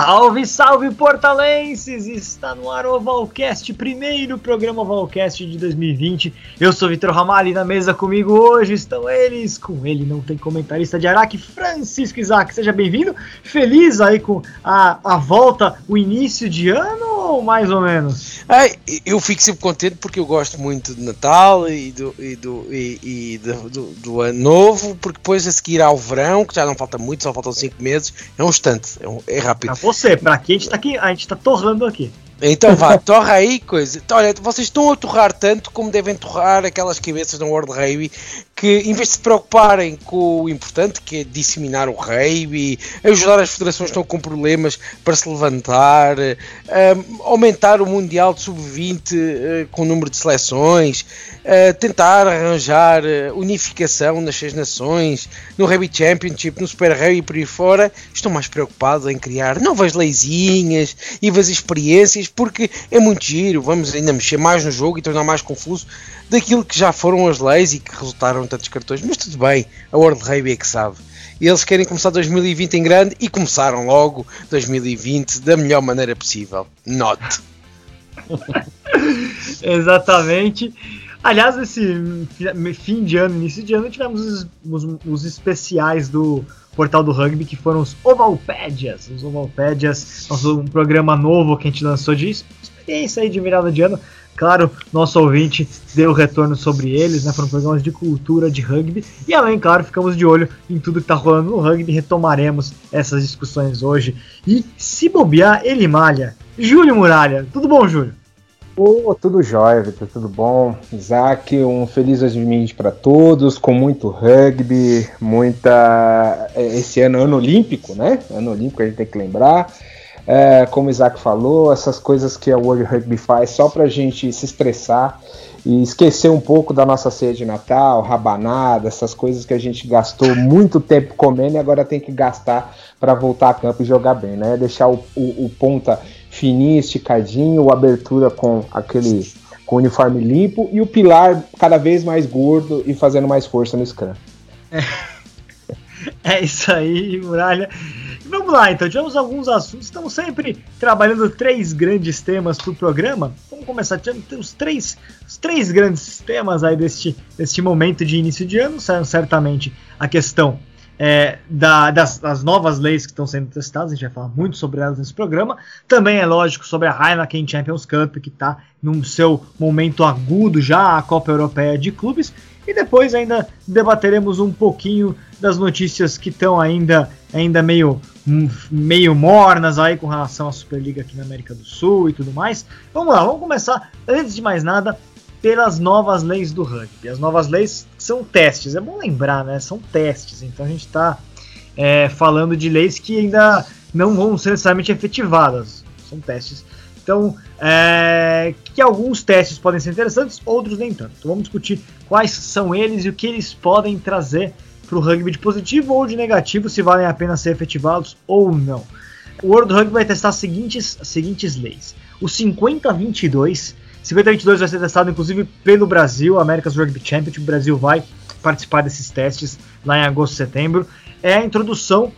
Salve, salve portalenses! Está no ar o Ovalcast, primeiro programa Ovalcast de 2020. Eu sou Vitor Ramalho e na mesa comigo hoje estão eles. Com ele não tem comentarista de Araque, Francisco Isaac. Seja bem-vindo. Feliz aí com a, a volta, o início de ano ou mais ou menos? Ai, eu fico sempre contente porque eu gosto muito de Natal e do, e do, e, e do, do, do, ano novo, porque depois a seguir ao verão, que já não falta muito, só faltam 5 meses, é um instante, é, um, é rápido. Pra você, para aqui a gente tá aqui, a gente tá torrando aqui. Então vá, torra aí coisa. Olha, vocês estão a torrar tanto como devem torrar aquelas cabeças no World Rugby que, em vez de se preocuparem com o importante, que é disseminar o rugby, ajudar as federações que estão com problemas para se levantar, um, aumentar o Mundial de Sub-20 uh, com o número de seleções, uh, tentar arranjar uh, unificação nas seis nações, no Rugby Championship, no Super Rugby e por aí fora, estão mais preocupados em criar novas leizinhas e novas experiências porque é muito giro, vamos ainda mexer mais no jogo e tornar mais confuso daquilo que já foram as leis e que resultaram tantos cartões, mas tudo bem, a World Rugby é que sabe. E eles querem começar 2020 em grande e começaram logo 2020 da melhor maneira possível. Not. Exatamente. Aliás, esse fim de ano, início de ano, tivemos os, os, os especiais do portal do rugby, que foram os Ovalpédias. Os Ovalpédias, um programa novo que a gente lançou de experiência aí de virada de ano. Claro, nosso ouvinte deu retorno sobre eles, né? Foram programas de cultura de rugby. E além, claro, ficamos de olho em tudo que está rolando no rugby. Retomaremos essas discussões hoje. E se bobear, ele malha. Júlio Muralha. Tudo bom, Júlio? Oh, tudo jóia, Vitor, tudo bom? Isaac, um feliz 2020 para todos, com muito rugby, muita. É, esse ano, ano olímpico, né? Ano olímpico a gente tem que lembrar. É, como o Isaac falou, essas coisas que a World Rugby faz só para a gente se estressar e esquecer um pouco da nossa ceia de Natal, rabanada, essas coisas que a gente gastou muito tempo comendo e agora tem que gastar para voltar a campo e jogar bem, né? Deixar o, o, o ponta fininho, esticadinho, o abertura com aquele com o uniforme limpo e o pilar cada vez mais gordo e fazendo mais força no scrum. É, é isso aí, Muralha. Vamos lá, então, tivemos alguns assuntos. Estamos sempre trabalhando três grandes temas para o programa. Vamos começar. Temos três, os três grandes temas aí deste, deste momento de início de ano. Certamente a questão é, da, das, das, novas leis que estão sendo testadas, a gente vai falar muito sobre elas nesse programa. Também é lógico sobre a Heineken Champions Cup, que está no seu momento agudo já, a Copa Europeia de Clubes. E depois ainda debateremos um pouquinho das notícias que estão ainda, ainda meio, meio mornas aí com relação à Superliga aqui na América do Sul e tudo mais. Vamos lá, vamos começar, antes de mais nada, pelas novas leis do rugby. As novas leis são testes, é bom lembrar, né? São testes, então a gente está é, falando de leis que ainda não vão ser necessariamente efetivadas, são testes. Então, é, que alguns testes podem ser interessantes, outros nem tanto. Então, vamos discutir quais são eles e o que eles podem trazer para o rugby de positivo ou de negativo, se valem a pena ser efetivados ou não. O World Rugby vai testar as seguintes, as seguintes leis: o 50-22 50-22 vai ser testado inclusive pelo Brasil, America's Rugby Championship. O Brasil vai participar desses testes lá em agosto e setembro. É a introdução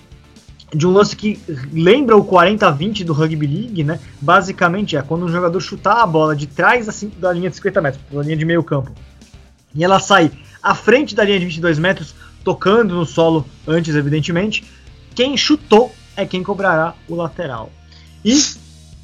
de um lance que lembra o 40-20 do Rugby League, né? Basicamente é quando um jogador chutar a bola de trás da linha de 50 metros, da linha de meio campo, e ela sai à frente da linha de 22 metros, tocando no solo antes, evidentemente, quem chutou é quem cobrará o lateral. E,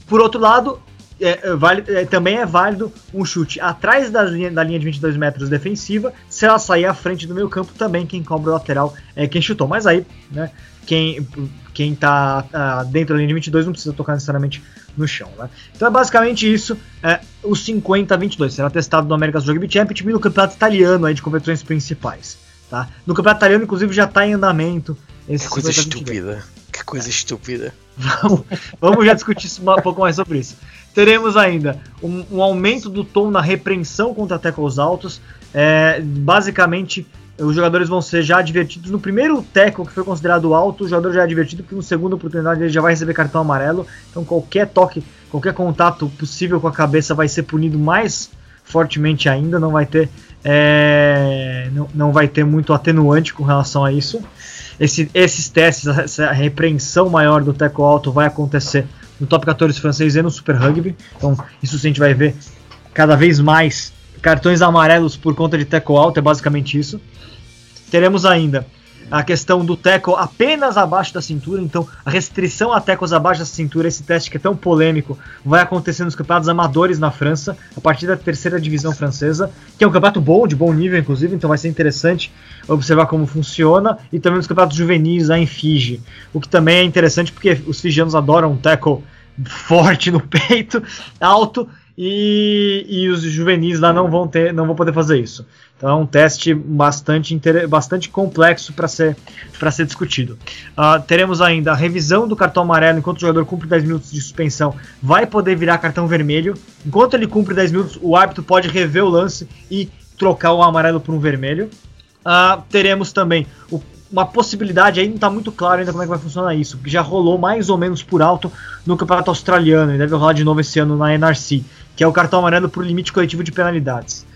por outro lado, é, é, vale, é, também é válido um chute atrás da linha, da linha de 22 metros defensiva. Se ela sair à frente do meio campo, também quem cobra o lateral é quem chutou. Mas aí, né, quem, quem tá uh, dentro da linha de 22 não precisa tocar necessariamente no chão. Né? Então é basicamente isso. É, o 50-22 será testado no America's Rugby Championship e no campeonato italiano aí, de competições principais. Tá? No campeonato italiano, inclusive, já está em andamento. Esse que coisa estúpida. Que coisa estúpida. Vamos, vamos já discutir um pouco mais sobre isso. Teremos ainda um, um aumento do tom na repreensão contra tackles altos. É, basicamente, os jogadores vão ser já advertidos no primeiro tackle que foi considerado alto, o jogador já é advertido que no segundo oportunidade ele já vai receber cartão amarelo. Então qualquer toque, qualquer contato possível com a cabeça vai ser punido mais fortemente ainda, não vai ter é, não, não vai ter muito atenuante com relação a isso. Esse, esses testes, essa repreensão maior do teco alto vai acontecer no top 14 francês e no Super Rugby. Então, isso a gente vai ver cada vez mais cartões amarelos por conta de teco alto, é basicamente isso. Teremos ainda a questão do tackle apenas abaixo da cintura, então a restrição a tackles abaixo da cintura, esse teste que é tão polêmico, vai acontecer nos campeonatos amadores na França, a partir da terceira divisão francesa, que é um campeonato bom, de bom nível inclusive, então vai ser interessante observar como funciona, e também nos campeonatos juvenis lá em Fiji, o que também é interessante porque os fijianos adoram um tackle forte no peito, alto, e, e os juvenis lá não vão ter, não vão poder fazer isso. Então é um teste bastante, bastante complexo para ser, ser discutido. Uh, teremos ainda a revisão do cartão amarelo enquanto o jogador cumpre 10 minutos de suspensão, vai poder virar cartão vermelho. Enquanto ele cumpre 10 minutos, o árbitro pode rever o lance e trocar o amarelo por um vermelho. Uh, teremos também o, uma possibilidade, aí não está muito claro ainda como é que vai funcionar isso, que já rolou mais ou menos por alto no campeonato australiano e deve rolar de novo esse ano na NRC, que é o cartão amarelo por limite coletivo de penalidades.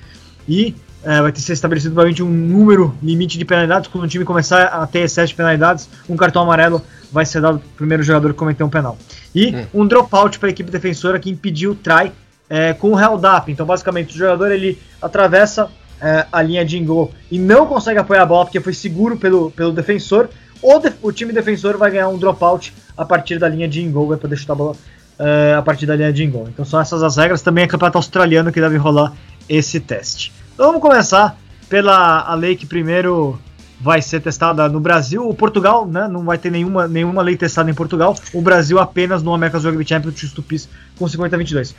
E é, vai ter que ser estabelecido provavelmente um número limite de penalidades. Quando o time começar a ter excesso de penalidades, um cartão amarelo vai ser dado para o primeiro jogador que cometeu um penal. E hum. um dropout para a equipe defensora que impediu o try é, com o held up. Então, basicamente, o jogador ele atravessa é, a linha de gol e não consegue apoiar a bola porque foi seguro pelo, pelo defensor. O, def o time defensor vai ganhar um dropout a partir da linha de gol, vai poder chutar a bola uh, a partir da linha de gol. Então são essas as regras. Também é campeonato australiano que deve rolar esse teste. Então vamos começar pela a lei que primeiro vai ser testada no Brasil. O Portugal né, não vai ter nenhuma, nenhuma lei testada em Portugal. O Brasil apenas no America's Rugby Championship Tupis com 50-22.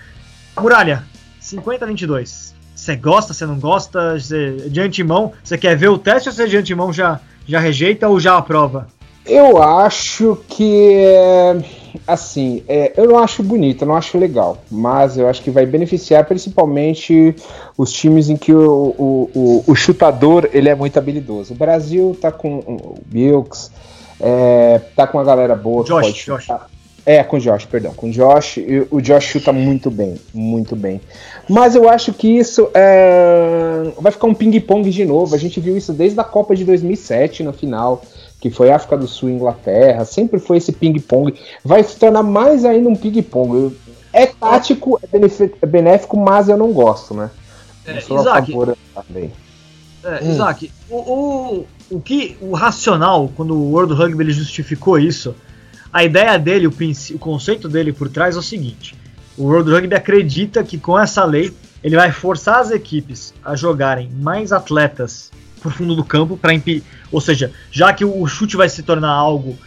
Muralha, 50-22. Você gosta, você não gosta? Cê, de antemão, você quer ver o teste ou você de antemão já, já rejeita ou já aprova? Eu acho que é, assim, é, eu não acho bonito, eu não acho legal, mas eu acho que vai beneficiar principalmente os times em que o, o, o, o chutador ele é muito habilidoso. O Brasil tá com o Bilks, é, tá com uma galera boa. Josh, Josh. É, com o Josh, perdão. Com o Josh, o Josh chuta muito bem, muito bem. Mas eu acho que isso é... vai ficar um ping-pong de novo. A gente viu isso desde a Copa de 2007 na final que foi África do Sul e Inglaterra, sempre foi esse ping-pong, vai se tornar mais ainda um ping-pong. É tático, é benéfico, mas eu não gosto, né? É, Isaac, também. É, hum. Isaac, o, o, o, que, o racional, quando o World Rugby ele justificou isso, a ideia dele, o, o conceito dele por trás é o seguinte: o World Rugby acredita que com essa lei ele vai forçar as equipes a jogarem mais atletas pro fundo do campo para impedir. Ou seja, já que o chute vai se tornar algo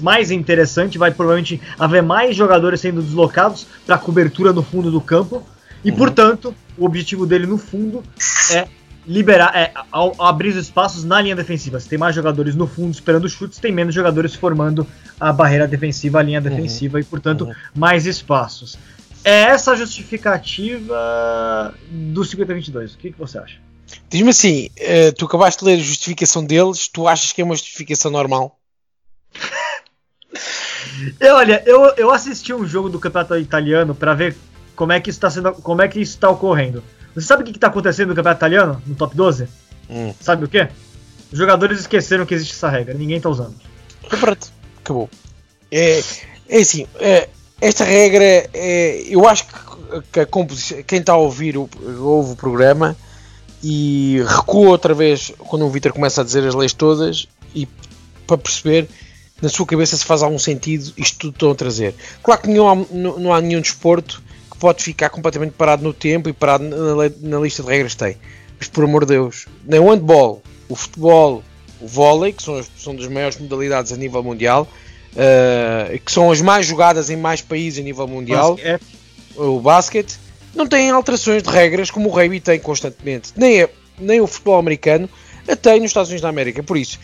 mais interessante, vai provavelmente haver mais jogadores sendo deslocados para cobertura no fundo do campo. E, uhum. portanto, o objetivo dele no fundo é liberar, é ao, ao abrir os espaços na linha defensiva. Se tem mais jogadores no fundo esperando chutes, tem menos jogadores formando a barreira defensiva, a linha uhum. defensiva uhum. e, portanto, uhum. mais espaços. É essa a justificativa do 50-22. O que, que você acha? Diz-me assim, uh, tu acabaste de ler a justificação deles, tu achas que é uma justificação normal? eu, olha, eu, eu assisti um jogo do campeonato italiano para ver como é que isso está sendo, como é que isso está ocorrendo. Você sabe o que está acontecendo no campeonato italiano, no top 12? Hum. Sabe o que? Os jogadores esqueceram que existe essa regra, ninguém está usando. Pronto, acabou. É, é assim, é, esta regra, é, eu acho que, que composição, quem está a ouvir o, ouve o programa e recua outra vez quando o Vitor começa a dizer as leis todas e para perceber na sua cabeça se faz algum sentido isto tudo estão a trazer. Claro que nenhum, não, não há nenhum desporto que pode ficar completamente parado no tempo e parado na, na lista de regras que tem. Mas por amor de Deus, nem o handball, o futebol, o vôlei, que são, são das maiores modalidades a nível mundial, uh, que são as mais jogadas em mais países a nível mundial, basquete. o basquete, não têm alterações de regras como o rugby tem constantemente. Nem, é, nem o futebol americano a tem nos Estados Unidos da América. Por isso,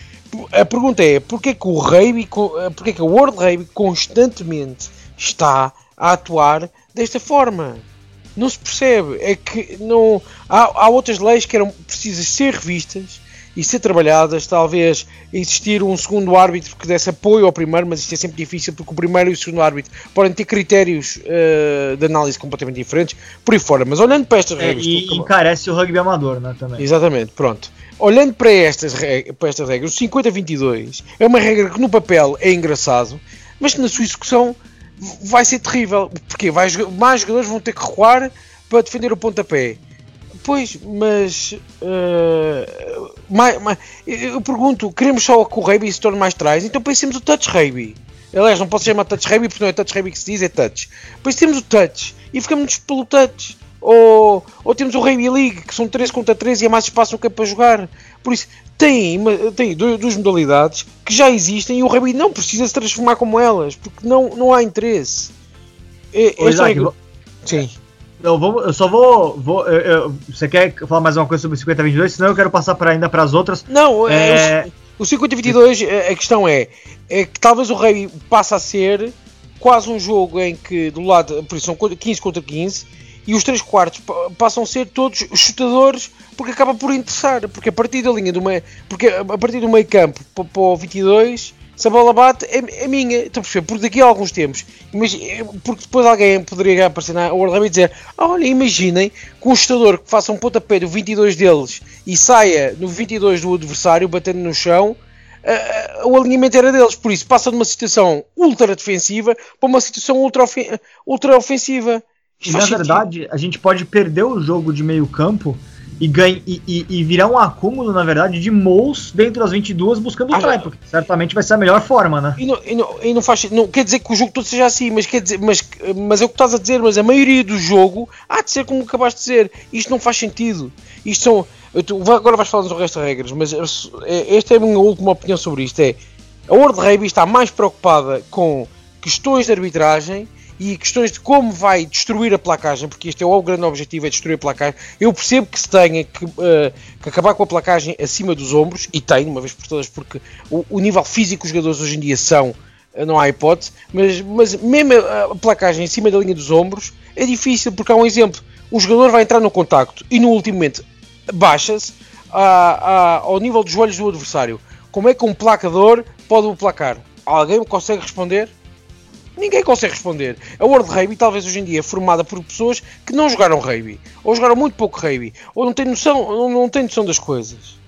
a pergunta é: porquê que o rugby, porquê que o World Rugby constantemente está a atuar desta forma? Não se percebe. É que não há, há outras leis que eram precisas ser revistas e ser trabalhadas, talvez existir um segundo árbitro que desse apoio ao primeiro, mas isto é sempre difícil porque o primeiro e o segundo árbitro podem ter critérios uh, de análise completamente diferentes, por aí fora. Mas olhando para estas é, regras. E encarece o rugby amador, né? Também. Exatamente, pronto. Olhando para estas, para estas regras, o 50-22 é uma regra que no papel é engraçado, mas que na sua execução vai ser terrível. Porque vai, mais jogadores vão ter que recuar para defender o pontapé. Pois, mas. Uh, mais, mais, eu pergunto: queremos só que o rugby se torne mais trás? Então pensemos o touch rugby. Aliás, não posso chamar touch rugby porque não é touch rugby que se diz, é touch. Depois temos o touch e ficamos pelo touch. Ou, ou temos o Rugby League, que são 3 contra 3 e há mais espaço no campo para jogar. Por isso, tem, tem duas modalidades que já existem e o Rugby não precisa se transformar como elas, porque não, não há interesse. É, é vou... Sim. Eu, vou, eu só vou. vou eu, eu, você quer falar mais uma coisa sobre o 50-22? Senão eu quero passar para ainda para as outras. Não, é... o, o 50-22, a questão é, é que talvez o Rugby passe a ser quase um jogo em que do lado, por isso são 15 contra 15 e os 3 quartos passam a ser todos chutadores porque acaba por interessar, porque a partir da linha do meio, porque a partir do meio campo para o 22 se a bola bate é, é minha, estou a perceber, porque daqui a alguns tempos, porque depois alguém poderia aparecer na World e dizer, olha, imaginem que um chutador que faça um pontapé do 22 deles e saia no 22 do adversário, batendo no chão, o alinhamento era deles, por isso passa de uma situação ultra defensiva para uma situação ultra, ultra ofensiva. E na verdade, a gente pode perder o jogo de meio campo e, ganha, e, e, e, virar um acúmulo, na verdade, de mols dentro das 22 buscando o ah, try, porque certamente vai ser a melhor forma, né? E não, e não, e não faz, não quer dizer que o jogo todo seja assim, mas, quer dizer, mas, mas é o que estás a dizer, mas a maioria do jogo há de ser como acabaste de dizer. Isto não faz sentido. Isto são. Tu, agora vais falar do resto das regras, mas é, esta é a minha última opinião sobre isto. É a World Rugby está mais preocupada com questões de arbitragem e questões de como vai destruir a placagem, porque este é o grande objetivo, é destruir a placagem. Eu percebo que se tenha que, uh, que acabar com a placagem acima dos ombros, e tem, uma vez por todas, porque o, o nível físico dos jogadores hoje em dia são, uh, não há hipótese, mas, mas mesmo a, a placagem acima da linha dos ombros é difícil, porque há um exemplo, o jogador vai entrar no contacto e no último momento baixa-se ao nível dos joelhos do adversário. Como é que um placador pode o placar? Alguém consegue responder? Ninguém consegue responder. A World Rugby, talvez hoje em dia, é formada por pessoas que não jogaram rugby, ou jogaram muito pouco rugby, ou não têm noção, ou não têm noção das coisas.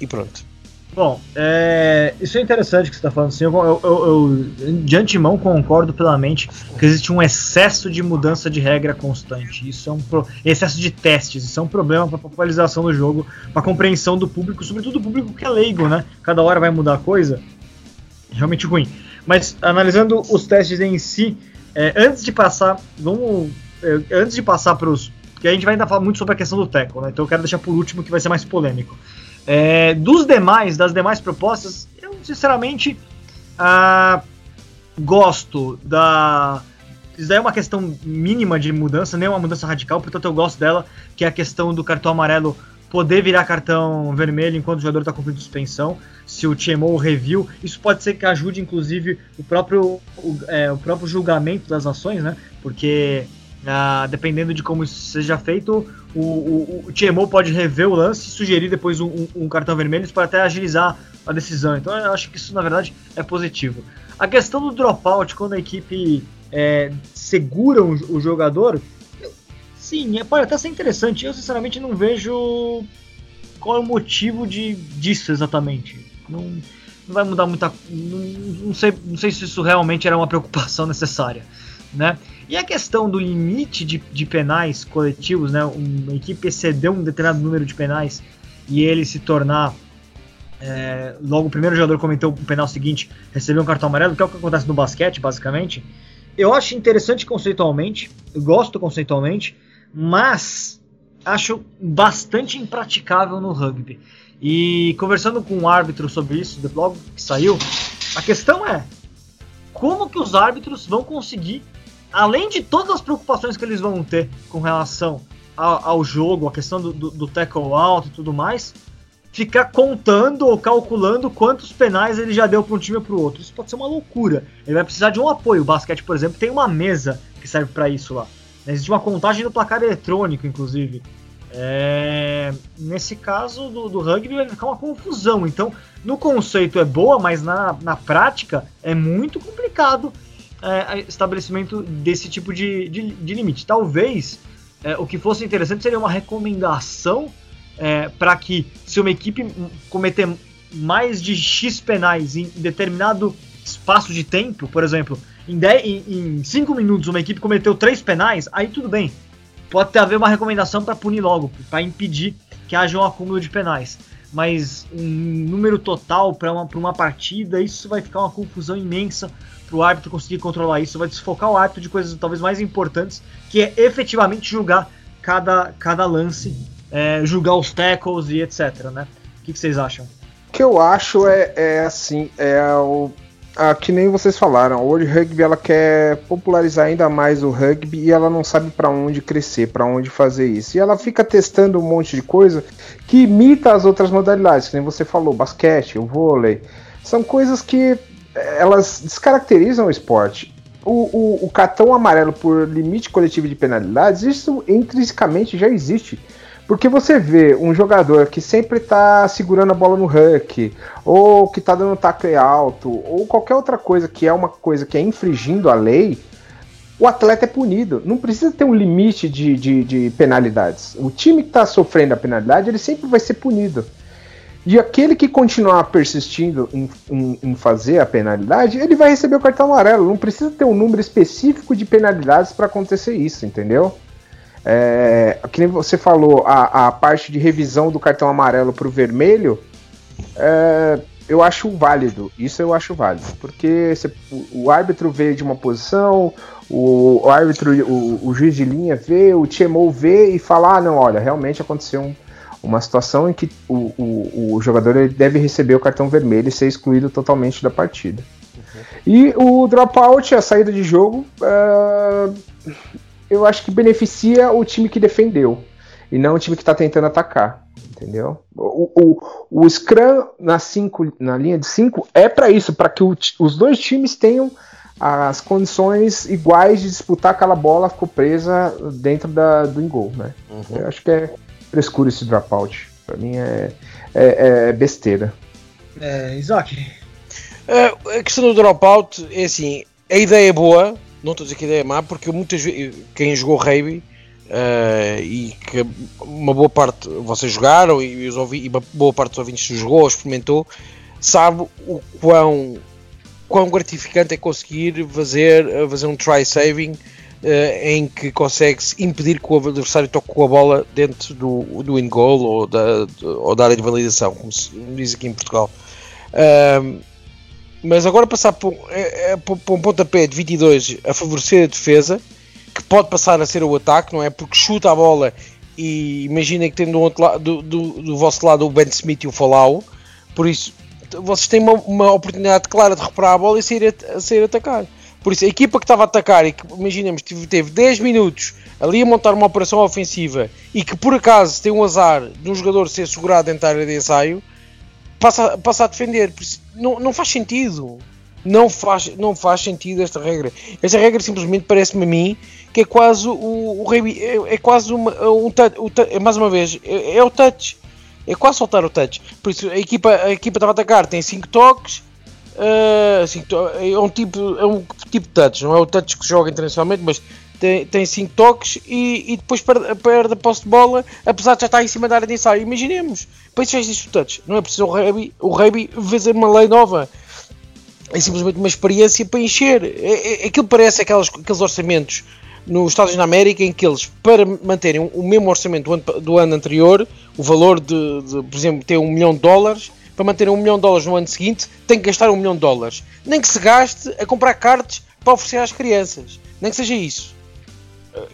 E pronto. Bom, é, isso é interessante que você está falando assim. Eu, eu, eu, de antemão concordo plenamente que existe um excesso de mudança de regra constante. Isso é um pro, excesso de testes. Isso é um problema para a popularização do jogo, para a compreensão do público, sobretudo o público que é leigo, né? Cada hora vai mudar coisa. Realmente ruim. Mas analisando os testes em si, é, antes de passar, vamos, é, antes de passar para os, que a gente vai ainda falar muito sobre a questão do tackle, né? Então eu quero deixar por último que vai ser mais polêmico. É, dos demais, das demais propostas, eu sinceramente ah, gosto da isso daí é uma questão mínima de mudança, nem uma mudança radical, portanto eu gosto dela, que é a questão do cartão amarelo poder virar cartão vermelho enquanto o jogador está cumprindo suspensão, se o TMO review, isso pode ser que ajude inclusive o próprio, o, é, o próprio julgamento das ações, né? Porque ah, dependendo de como isso seja feito, o, o, o TMO pode rever o lance e sugerir depois um, um, cartão vermelho para até agilizar a decisão. Então eu acho que isso na verdade é positivo. A questão do dropout, quando a equipe é, segura o jogador, Sim, é, pode até ser interessante. Eu sinceramente não vejo qual é o motivo de, disso exatamente. Não, não vai mudar muita. Não, não, sei, não sei se isso realmente era uma preocupação necessária. Né? E a questão do limite de, de penais coletivos, né? uma equipe exceder um determinado número de penais e ele se tornar. É, logo o primeiro jogador comentou o penal seguinte, receber um cartão amarelo, que é o que acontece no basquete, basicamente. Eu acho interessante conceitualmente, eu gosto conceitualmente, mas acho bastante impraticável no rugby. E conversando com um árbitro sobre isso, logo que saiu, a questão é como que os árbitros vão conseguir, além de todas as preocupações que eles vão ter com relação ao, ao jogo, a questão do, do, do tackle out e tudo mais, ficar contando ou calculando quantos penais ele já deu para um time ou para o outro. Isso pode ser uma loucura. Ele vai precisar de um apoio. O basquete, por exemplo, tem uma mesa que serve para isso lá. Existe uma contagem do placar eletrônico, inclusive. É, nesse caso do, do, rugby vai ficar uma confusão. Então, no conceito é boa, mas na, na prática é muito complicado é, estabelecimento desse tipo de, de, de limite. Talvez é, o que fosse interessante seria uma recomendação é, para que, se uma equipe cometer mais de X penais em determinado espaço de tempo, por exemplo, em 5 minutos uma equipe cometeu 3 penais, aí tudo bem. Pode ter haver uma recomendação para punir logo, para impedir que haja um acúmulo de penais. Mas um número total para uma, uma partida, isso vai ficar uma confusão imensa para o árbitro conseguir controlar isso, vai desfocar o árbitro de coisas talvez mais importantes, que é efetivamente julgar cada, cada lance, é, julgar os tackles e etc. Né? O que, que vocês acham? O que eu acho é, é assim, é o ah, que nem vocês falaram, a World Rugby ela quer popularizar ainda mais o rugby e ela não sabe para onde crescer, para onde fazer isso. E ela fica testando um monte de coisa que imita as outras modalidades, que nem você falou, basquete, o vôlei. São coisas que eh, elas descaracterizam o esporte. O, o, o cartão amarelo por limite coletivo de penalidades, isso intrinsecamente já existe. Porque você vê um jogador que sempre tá segurando a bola no huck, ou que tá dando tackle alto, ou qualquer outra coisa que é uma coisa que é infringindo a lei, o atleta é punido. Não precisa ter um limite de, de, de penalidades. O time que está sofrendo a penalidade, ele sempre vai ser punido. E aquele que continuar persistindo em, em, em, fazer a penalidade, ele vai receber o cartão amarelo. Não precisa ter um número específico de penalidades para acontecer isso, entendeu? É, que nem você falou, a, a parte de revisão do cartão amarelo para o vermelho, é, eu acho válido. Isso eu acho válido. Porque você, o, o, árbitro veio de uma posição, o, o árbitro, o, o, juiz de linha vê, o TMO vê e fala: ah, não, olha, realmente aconteceu um, uma situação em que o, jogador deve receber o cartão vermelho e ser excluído totalmente da partida. Uhum. E o dropout, a saída de jogo, uh, eu acho que beneficia o time que defendeu e não o time que está tentando atacar. Entendeu? O, o, o Scrum na, cinco, na linha de 5 é para isso, para que o, os dois times tenham as condições iguais de disputar aquela bola ficou presa dentro da, do gol, né? Uhum. Eu acho que é frescura esse dropout. Para mim é, é, é, besteira. É, Isaac. É, a questão do dropout é assim, a ideia é boa, não estou a dizer que a ideia é má, porque muitas quem jogou rugby uh, e que uma boa parte vocês jogaram e, os ouvi, e boa parte dos ouvintes jogou, experimentou, sabe o quão, quão gratificante é conseguir fazer, fazer um try saving uh, em que consegue-se impedir que o adversário toque com a bola dentro do, do in goal ou da, ou da área de validação, como se diz aqui em Portugal. Uh, mas agora passar por, é, é, por, um pontapé de 22 a favorecer a defesa, que pode passar a ser o ataque, não é? Porque chuta a bola e imaginem que tem do, outro lado, do, do, do vosso lado o Ben Smith e o Falau, por isso vocês têm uma, uma, oportunidade clara de recuperar a bola e sair a, a sair a atacar. Por isso, a equipa que estava a atacar e que, imaginemos, teve 10 minutos ali a montar uma operação ofensiva e que por acaso tem um azar de um jogador ser segurado dentro da área de ensaio, passa, passa a defender. Não, não faz sentido. Não faz, não faz sentido esta regra. Esta regra simplesmente parece-me a mim que é quase o, o é, é, quase uma, um touch, é, mais uma vez, é, é, o touch. É quase soltar o touch. Por isso a equipa, a equipa estava a atacar, tem 5 toques. Uh, cinco é um tipo é um tipo de touch, não é o touch que joga internacionalmente, mas tem 5 toques e, e, depois perde, perde a posse de bola, apesar de já estar em cima da área de ensaio. Imaginemos, para isso já existe o touch, não é preciso o Rugby, o fazer uma lei nova, é simplesmente uma experiência para encher. É, é, aquilo parece aquelas, aqueles orçamentos nos Estados Unidos da América em que eles, para manterem o mesmo orçamento do ano, do ano anterior, o valor de, de, por exemplo, ter um milhão de dólares, para manter um milhão de dólares no ano seguinte, tem que gastar um milhão de dólares. Nem que se gaste a comprar cartas para oferecer às crianças. Nem que seja isso.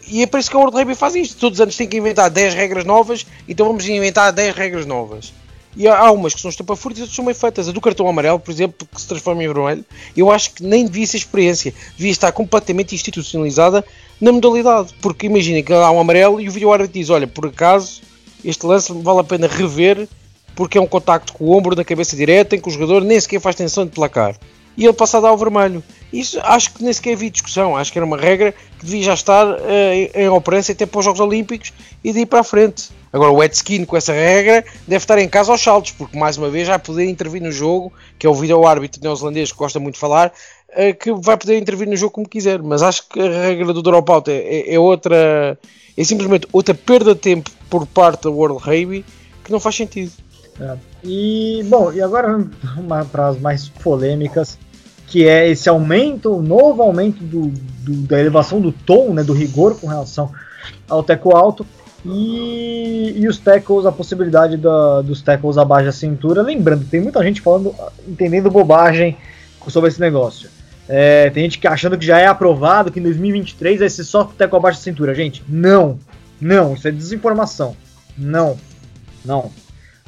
E é por isso que a World Rugby faz isto. Todos os anos tem que inventar 10 regras novas, então vamos inventar 10 regras novas. E há umas que são estapafúrdias e outras são meio feitas. A do cartão amarelo, por exemplo, que se transforma em vermelho, eu acho que nem devia ser experiência. Devia estar completamente institucionalizada na modalidade. Porque imaginem que há um amarelo e o vídeo árbitro diz: Olha, por acaso, este lance vale a pena rever porque é um contacto com o ombro na cabeça direta em que o jogador nem sequer faz tensão de placar. E ele passa a dar ao vermelho. Isso acho que nem sequer havia discussão. Acho que era uma regra que devia já estar uh, em operância até para os Jogos Olímpicos e ir para a frente. Agora o Edskin com essa regra deve estar em casa aos saltos, porque mais uma vez vai poder intervir no jogo, que é o vídeo árbitro neozelandês que gosta muito de falar, uh, que vai poder intervir no jogo como quiser. Mas acho que a regra do dropout é, é, é outra. É simplesmente outra perda de tempo por parte da World Rugby que não faz sentido. É. E, bom, e agora para as mais polêmicas, que é esse aumento, o novo aumento do, do, da elevação do tom, né, do rigor com relação ao teco alto, e, e os tackles, a possibilidade da, dos tackles abaixo da cintura. Lembrando, tem muita gente falando, entendendo bobagem sobre esse negócio. É, tem gente que achando que já é aprovado, que em 2023 vai ser só tackle abaixo da cintura. Gente, não, não, isso é desinformação. Não, não.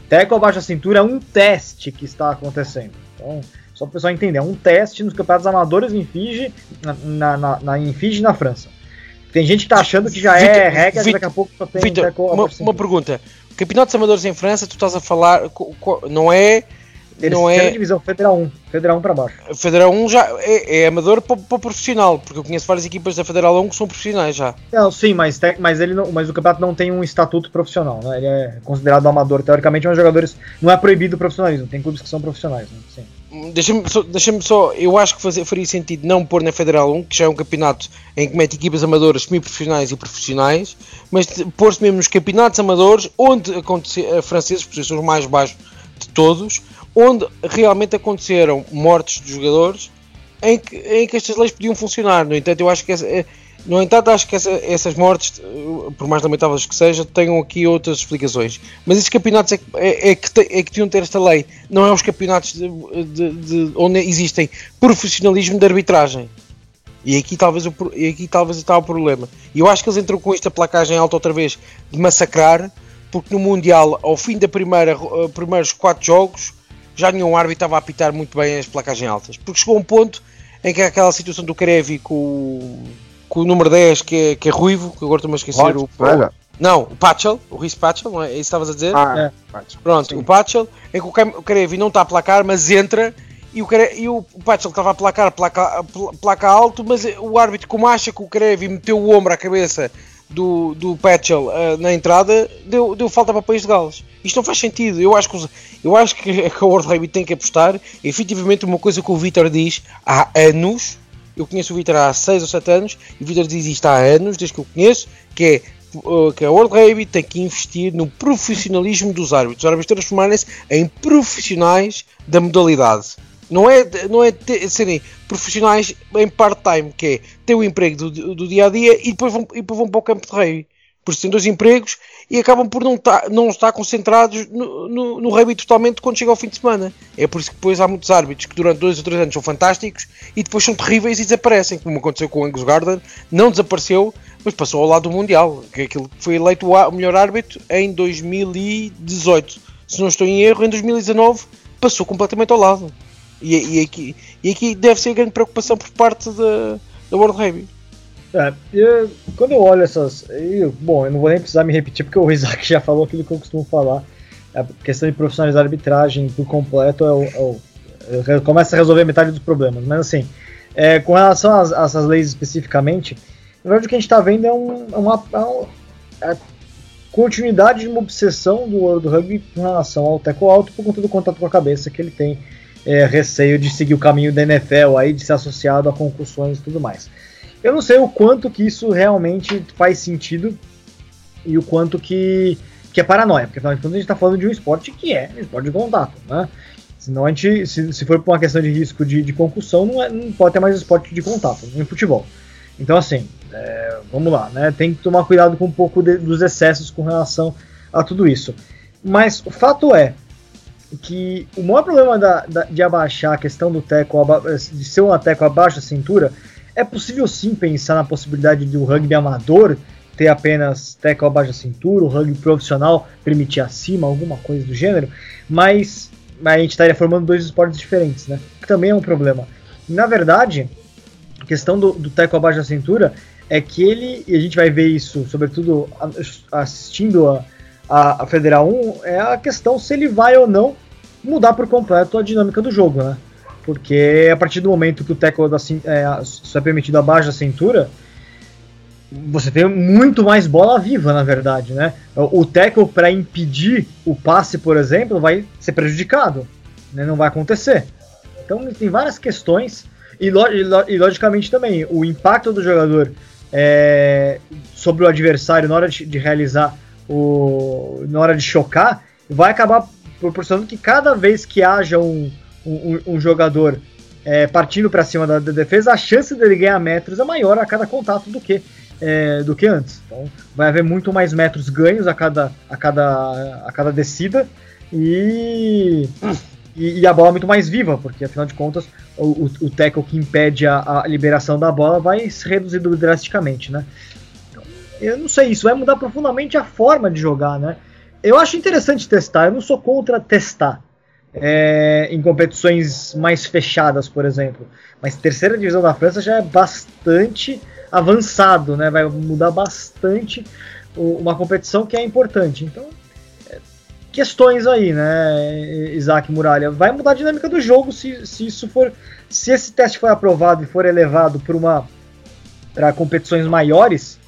Teco abaixo da cintura é um teste que está acontecendo. Então, só para o pessoal entender, é um teste nos campeonatos amadores em Fiji, na, na, na, em Fiji na França. Tem gente que está achando que já é regra, Victor, daqui a pouco só tem Victor, uma, uma pergunta. Campeonatos amadores em França, tu estás a falar, não é não é divisão Federal 1, Federal 1 para baixo. Federal 1 já é, é amador para, para, profissional, porque eu conheço várias equipas da Federal 1 que são profissionais já. Não, sim, mas, mas, ele não, mas o campeonato não tem um estatuto profissional, né? Ele é considerado amador teoricamente, mas jogadores não é proibido o profissionalismo, tem clubes que são profissionais, né? Sim. Deixa-me só, deixa só, eu acho que fazer, faria sentido não pôr na Federal 1, que já é um campeonato em que mete equipas amadoras, semi-profissionais e profissionais, mas pôr-se mesmo nos campeonatos amadores, onde acontece, franceses, por são os mais baixos de todos, onde realmente aconteceram mortes de jogadores em que, em que estas leis podiam funcionar. No entanto, eu acho que essa, eh, no entanto, acho que essa, essas mortes, eh, por mais lamentáveis que sejam, tenham aqui outras explicações. Mas esses campeonatos é, é, é, que, te, é que deviam ter esta lei, não é os campeonatos de, de, de, onde existem profissionalismo de arbitragem. E aqui talvez, o, e aqui talvez está o problema. E eu acho que eles entram com esta placagem alta outra vez de massacrar, porque no Mundial, ao fim da primeira, uh, primeiros quatro jogos, já nenhum árbitro estava a apitar muito bem as placagens altas. Porque chegou um ponto em que aquela situação do Karevi com, com o número 10 que é, que é ruivo, que agora estou-me a esquecer. o, não, o Patchell, o Rhys Patchell, não é? é isso que estavas a dizer? Ah, é. Pronto, Sim. o Patchell, em que o Karevi não está a placar, mas entra e o, e o Patchell estava a placar placa, placa alto, mas o árbitro, como acha que o Karevi meteu o ombro à cabeça do, do Patchell uh, na entrada, deu, deu falta para o País de Gales. Isto não faz sentido. Eu acho que, eu acho que a World Rugby tem que apostar. Efetivamente, uma coisa que o Vitor diz há anos. Eu conheço o Vitor há 6 ou 7 anos e o Vitor diz isto há anos, desde que eu conheço, que é uh, que a World Rugby tem que investir no profissionalismo dos árbitros. Os árbitros transformarem-se em profissionais da modalidade. Não é, não é ter, serem profissionais em part-time, que é ter o emprego do, do, dia a dia e depois, vão, e depois vão para o campo de rei. Por isso têm dois empregos e acabam por não, tá, não estar concentrados no, no, no totalmente quando chega ao fim de semana. É por isso que depois há muitos árbitros que durante dois ou três anos são fantásticos e depois são terríveis e desaparecem, como aconteceu com o Angus Garden, não desapareceu, mas passou ao lado do Mundial, que é aquilo que foi eleito o melhor árbitro em 2018. Se não estou em erro, em 2019 passou completamente ao lado. E, e, aqui, e aqui deve ser grande preocupação por parte da, da World Rugby. É, eu, quando eu olho essas. Eu, bom, eu não vou nem precisar me repetir porque o Isaac já falou aquilo que eu costumo falar. A questão de profissionalizar a arbitragem por completo é o, é o, começa a resolver metade dos problemas. Mas assim, é, com relação às, a essas leis especificamente, na verdade o que a gente está vendo é, um, é uma, é uma é continuidade de uma obsessão do World Rugby com relação ao teco alto por conta do contato com a cabeça que ele tem é, receio de seguir o caminho da NFL aí, de ser associado a concussões e tudo mais. Eu não sei o quanto que isso realmente faz sentido e o quanto que, que é paranoia, porque afinal de contas a gente está falando de um esporte que é um esporte de contato, né? Senão a gente, se, se for por uma questão de risco de, de concussão, não, é, não pode ter mais esporte de contato, nem futebol. Então assim, é, vamos lá, né? Tem que tomar cuidado com um pouco de, dos excessos com relação a tudo isso. Mas o fato é, que o maior problema da, da, de abaixar a questão do teco, de ser um teco abaixo da cintura, é possível sim pensar na possibilidade do rugby amador ter apenas teco abaixo da cintura, o rugby profissional permitir acima, alguma coisa do gênero, mas, a gente estaria formando dois esportes diferentes, né? Que também é um problema. Na verdade, a questão do, do teco abaixo da cintura é que ele, e a gente vai ver isso, sobretudo assistindo a, a, a Federal 1, é a questão se ele vai ou não mudar por completo a dinâmica do jogo, né? Porque a partir do momento que o tackle da, é, só é permitido abaixo da cintura, você tem muito mais bola viva, na verdade, né? O tackle para impedir o passe, por exemplo, vai ser prejudicado, né? não vai acontecer. Então tem várias questões e, e logicamente também o impacto do jogador é, sobre o adversário na hora de, de, realizar o, na hora de chocar vai acabar proporcionando que cada vez que haja um, um, um jogador é, partindo para cima da, da, defesa, a chance dele ganhar metros é maior a cada contato do que é, do que antes. Então vai haver muito mais metros ganhos a cada, a cada, a cada descida e, e, e, a bola é muito mais viva, porque afinal de contas o, o, o tackle que impede a, a, liberação da bola vai se reduzir drasticamente, né? Então, eu não sei, isso vai mudar profundamente a forma de jogar, né? Eu acho interessante testar, eu não sou contra testar. É, em competições mais fechadas, por exemplo. Mas terceira divisão da França já é bastante avançado, né? Vai mudar bastante uma competição que é importante. Então, é, questões aí, né, Isaac Muralha? Vai mudar a dinâmica do jogo se, se isso for. Se esse teste for aprovado e for elevado para uma para competições maiores,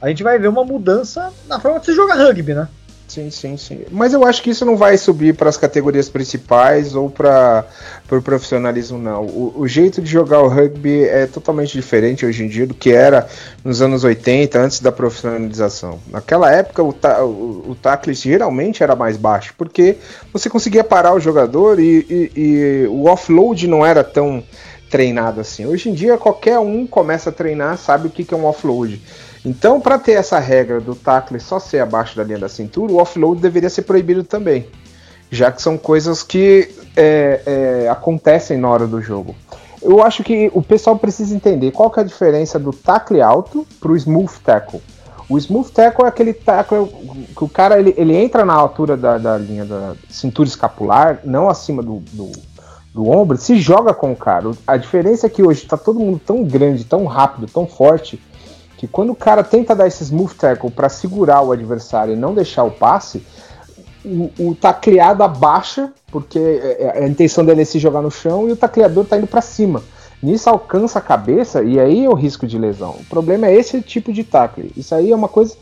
a gente vai ver uma mudança na forma de se jogar rugby, né? Sim, sim, sim. Mas eu acho que isso não vai subir para as categorias principais ou para o pro profissionalismo, não. O, o, jeito de jogar o rugby é totalmente diferente hoje em dia do que era nos anos 80, antes da profissionalização. Naquela época, o, ta, o, o tackle geralmente era mais baixo, porque você conseguia parar o jogador e, e, e o offload não era tão treinado assim. Hoje em dia, qualquer um começa a treinar, sabe o que, que é um offload. Então, para ter essa regra do tackle só ser abaixo da linha da cintura, o offload deveria ser proibido também, já que são coisas que é, é, acontecem na hora do jogo. Eu acho que o pessoal precisa entender qual que é a diferença do tackle alto para o smooth tackle. O smooth tackle é aquele tackle que o cara ele, ele entra na altura da, da linha da cintura escapular, não acima do, do, do ombro, se joga com o cara. A diferença é que hoje está todo mundo tão grande, tão rápido, tão forte, que quando o cara tenta dar esse smooth tackle para segurar o adversário e não deixar o passe, o, o tacleado abaixa, porque é, é, a intenção dele é se jogar no chão e o tacleador está indo para cima. Nisso alcança a cabeça e aí é o risco de lesão. O problema é esse tipo de tackle. Isso aí é uma coisa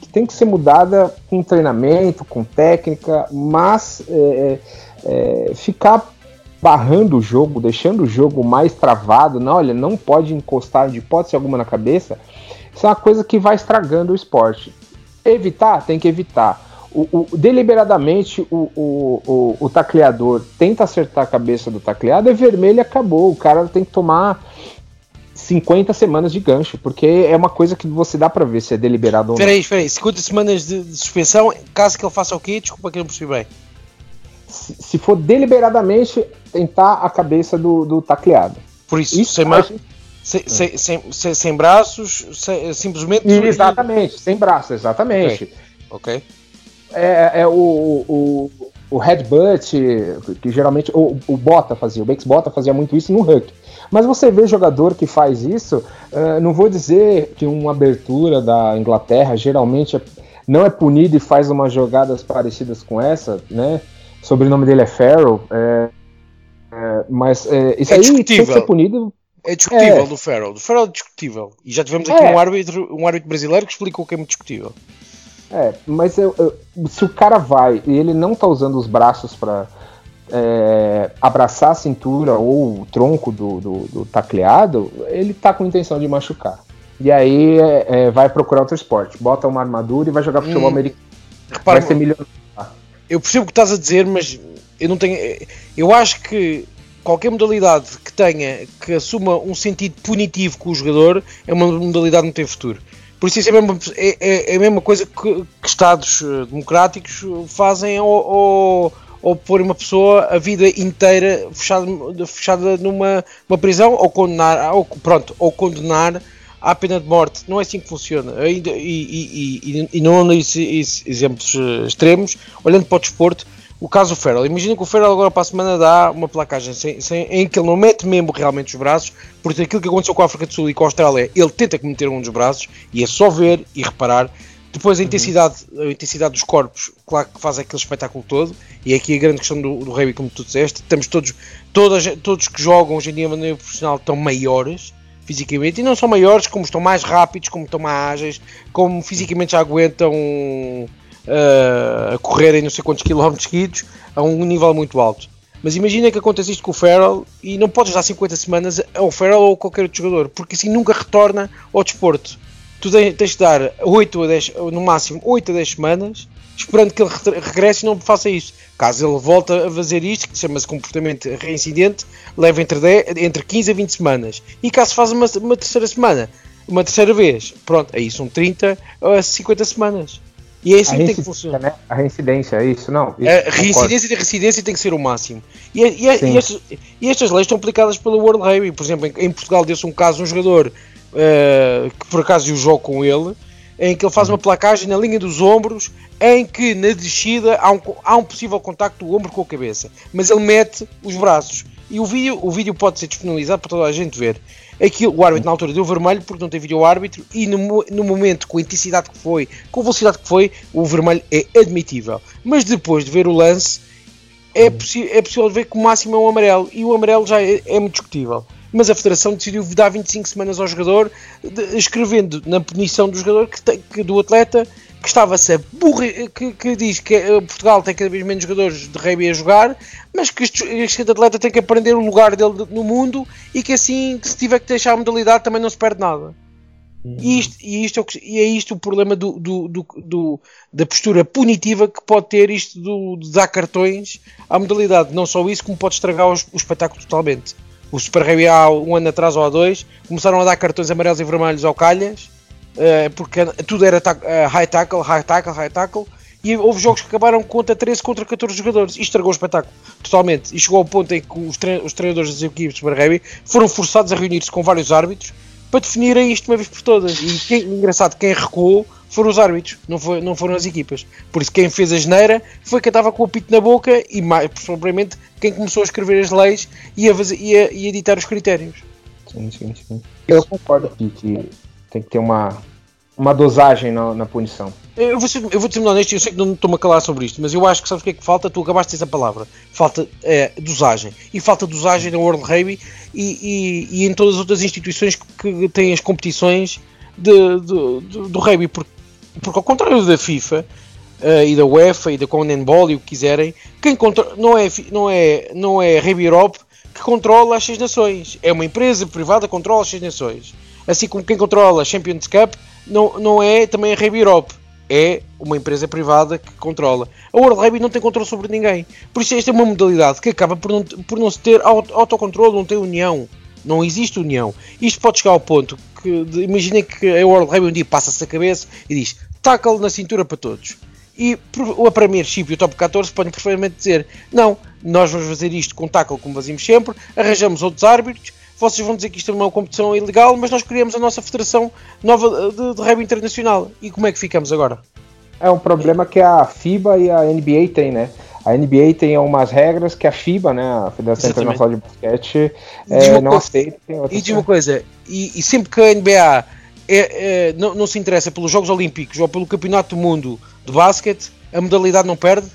que tem que ser mudada com treinamento, com técnica, mas é, é, é ficar barrando o jogo, deixando o jogo mais travado, não, olha, não pode encostar de hipótese alguma na cabeça, isso é uma coisa que vai estragando o esporte. Evitar, tem que evitar. O, o, deliberadamente o, o, o, tacleador tenta acertar a cabeça do tacleado, é vermelho e acabou. O cara tem que tomar 50 semanas de gancho, porque é uma coisa que você dá para ver se é deliberado ou não. Peraí, peraí, 50 semanas de, de, suspensão, caso que ele faça o quê? Desculpa que eu não percebi bem. Se, se, for deliberadamente tentar a cabeça do, do tacleado. Por isso, isso sem mais. Sem, sem, sem, sem, sem braços, simplesmente. Exatamente, sem braços, exatamente. Ok. okay. É, é o, o, o headbutt, que geralmente o, o Bota fazia, o Bex Bota fazia muito isso no Huck. Mas você vê jogador que faz isso, uh, não vou dizer que uma abertura da Inglaterra geralmente é, não é punido e faz umas jogadas parecidas com essa, né? O sobrenome dele é Farrell, é, é, mas é, isso é aí tem que ser punido é discutível é. do Farrell. Do Farrell é discutível. E já tivemos aqui é. um, árbitro, um árbitro brasileiro que explicou que é muito discutível. É, mas eu, eu, se o cara vai e ele não tá usando os braços para é, abraçar a cintura ou o tronco do, do, do, tacleado, ele tá com intenção de machucar. E aí é, é vai procurar outro esporte. Bota uma armadura e vai jogar futebol hum, americano. Repara, vai ser milionário. Eu percebo o que estás a dizer, mas eu não tenho. Eu acho que qualquer modalidade que tenha, que assuma um sentido punitivo com o jogador, é uma modalidade que não tem futuro. Por isso, isso é, a mesma, é, é, é a mesma coisa que, que, Estados eh, democráticos fazem ao, ao, ao, pôr uma pessoa a vida inteira fechada, fechada numa uma prisão ou condenar, ou, pronto, ou condenar à pena de morte. Não é assim que funciona. E, e, e, e não exemplos eh, extremos, olhando para o desporto, o caso do Ferrell. Imagina que o Ferrell agora para a semana dá uma placagem sem, sem, em que ele não mete mesmo realmente os braços, porque aquilo que aconteceu com a África do Sul e com a Austrália, ele tenta que meter um dos braços e é só ver e reparar. Depois a intensidade, a intensidade dos corpos, claro que faz aquele espetáculo todo, e aqui a grande questão do, do rugby, como tu disseste, estamos todos, todas, todos que jogam hoje em dia de maneira profissional estão maiores fisicamente, e não são maiores, como estão mais rápidos, como estão mais ágeis, como fisicamente já aguentam uh, a correrem não sei quantos quilómetros seguidos a um nível muito alto. Mas imagina que acontece isto com o Farrell e não podes dar 50 semanas ao Farrell ou a qualquer outro jogador, porque assim nunca retorna ao desporto. Tu tens de dar 8 a 10, no máximo 8 a 10 semanas, esperando que ele regresse e não faça isso. Caso ele volte a fazer isto, que chama-se comportamento reincidente, leva entre, 10, entre 15 a 20 semanas. E caso faça uma, uma terceira semana, uma terceira vez, pronto, aí são 30 a 50 semanas. E é assim que tem que funcionar. Né? A reincidência, é isso? Não. Isso, a reincidência e residência tem que ser o máximo. E, e, e, estas, e, estas, leis estão aplicadas pela World Rugby. Por exemplo, em, em Portugal deu-se um caso, um jogador uh, que por acaso eu jogo com ele, em que ele faz uma placagem na linha dos ombros, em que na descida há um, há um possível contacto do ombro com a cabeça, mas ele mete os braços. E o vídeo, o vídeo pode ser disponibilizado para toda a gente ver. Aqui o árbitro na altura deu vermelho porque não tem vídeo árbitro e no, no momento, com a intensidade que foi, com a velocidade que foi, o vermelho é admitível. Mas depois de ver o lance, é, possi é possível ver que o máximo é um amarelo e o amarelo já é, é muito discutível. Mas a Federação decidiu dar 25 semanas ao jogador, de, escrevendo na punição do jogador, que, que do atleta, que estava-se a burra, que, que, diz que eh, Portugal tem cada vez menos jogadores de rugby a jogar, mas que este, este atleta tem que aprender o lugar dele no mundo e que assim, que se tiver que deixar a modalidade, também não se perde nada. Uhum. E, isto, e, isto, é e é isto o problema do, do, do, do, da postura punitiva que pode ter isto do, de dar cartões à modalidade. Não só isso, como pode estragar o, o espetáculo totalmente. O Super Rugby há um ano atrás ou há dois começaram a dar cartões amarelos e vermelhos ao calhas uh, porque tudo era uh, high tackle, high tackle, high tackle. E houve jogos que acabaram contra 13 contra 14 jogadores. Isto estragou o espetáculo totalmente. E chegou ao ponto em que os, tre os treinadores das equipes de Super Rugby foram forçados a reunir-se com vários árbitros para definirem isto uma vez por todas. E quem, engraçado, quem recuou foram os árbitros, não, foi, não foram as equipas. Por isso, quem fez a geneira foi quem estava com o pito na boca e, mais propriamente, quem começou a escrever as leis e a, e a, e a editar os critérios. Sim, sim, sim. Eu concordo que tem que ter uma, uma dosagem na, na punição. Eu vou, ser, eu vou honesto, eu sei que não estou-me a calar sobre isto, mas eu acho que sabes o que é que falta? Tu acabaste de dizer essa palavra. Falta é, dosagem. E falta dosagem na World Rugby e, e, e, em todas as outras instituições que, que têm as competições de, de, do rugby. Porque, porque ao contrário da FIFA uh, e da UEFA e da CONMEBOL e o que quiserem, quem não é, não é, não é Rugby Europe que controla as seis nações. É uma empresa privada que controla as seis nações. Assim como quem controla a Champions Cup não, não é também a Rugby Europe, é uma empresa privada que controla. A World Rugby não tem controle sobre ninguém. Por isso esta é uma modalidade que acaba por não, por não se ter autocontrole, não ter união. Não existe união. Isto pode chegar ao ponto que imaginem que a World Rugby um dia passa-se a cabeça e diz tackle na cintura para todos. E o Premiership e o Top 14 podem perfeitamente dizer não, nós vamos fazer isto com tackle como fazemos sempre, arranjamos outros árbitros vocês vão dizer que isto é uma competição ilegal, mas nós criamos a nossa federação nova de, de rugby internacional. E como é que ficamos agora? É um problema que a FIBA e a NBA têm, né? A NBA tem umas regras que a FIBA, né, a Federação Exatamente. Internacional de Basquete, é, não aceita. E diz uma coisa, e, e, sempre que a NBA é, é, não, não, se interessa pelos Jogos Olímpicos ou pelo Campeonato do Mundo de basquete, a modalidade não perde?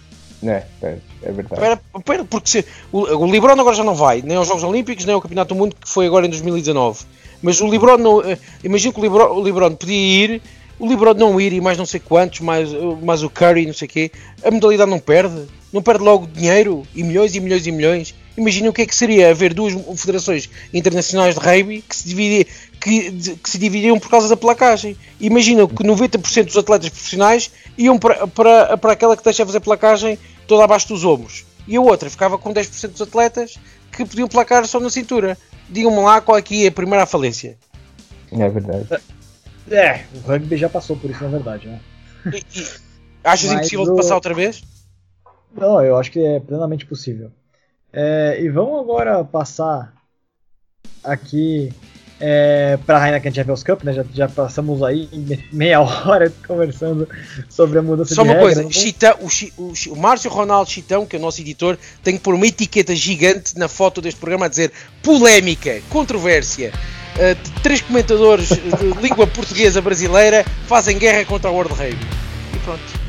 É, é, é verdade. Pera, pera, porque se, o, o LeBron agora já não vai, nem aos Jogos Olímpicos, nem ao Campeonato do Mundo que foi agora em 2019. Mas o LeBron não. Eh, imagino que o LeBron, o LeBron podia ir, o LeBron não ir e mais não sei quantos, mais, mais o Curry, não sei o quê. A modalidade não perde. Não perde logo dinheiro e milhões e milhões e milhões. Imagina o que é que seria haver duas federações internacionais de rugby que se, dividir, que, que, se dividiam por causa da placagem. Imagina que 90% dos atletas profissionais iam para, para, para aquela que deixa fazer placagem toda abaixo dos ombros. E a outra ficava com 10% dos atletas que podiam placar só na cintura. Digam-me lá qual aqui é a primeira falência. É verdade. É, o rugby já passou por isso, na verdade, né? E, e, achas Mas impossível o... de passar outra vez? Não, eu acho que é plenamente possível. É, e vamos agora passar aqui é, para a Heineken Champions Cup, né? Já, já, passamos aí meia hora conversando sobre a mudança Só de uma regra, coisa, Chitão, o, o, o, Márcio Ronaldo Chitão, que é o nosso editor, tem que pôr uma etiqueta gigante na foto deste programa a dizer polémica, controvérsia. Uh, três comentadores de língua portuguesa brasileira fazem guerra contra a World Rugby. E pronto.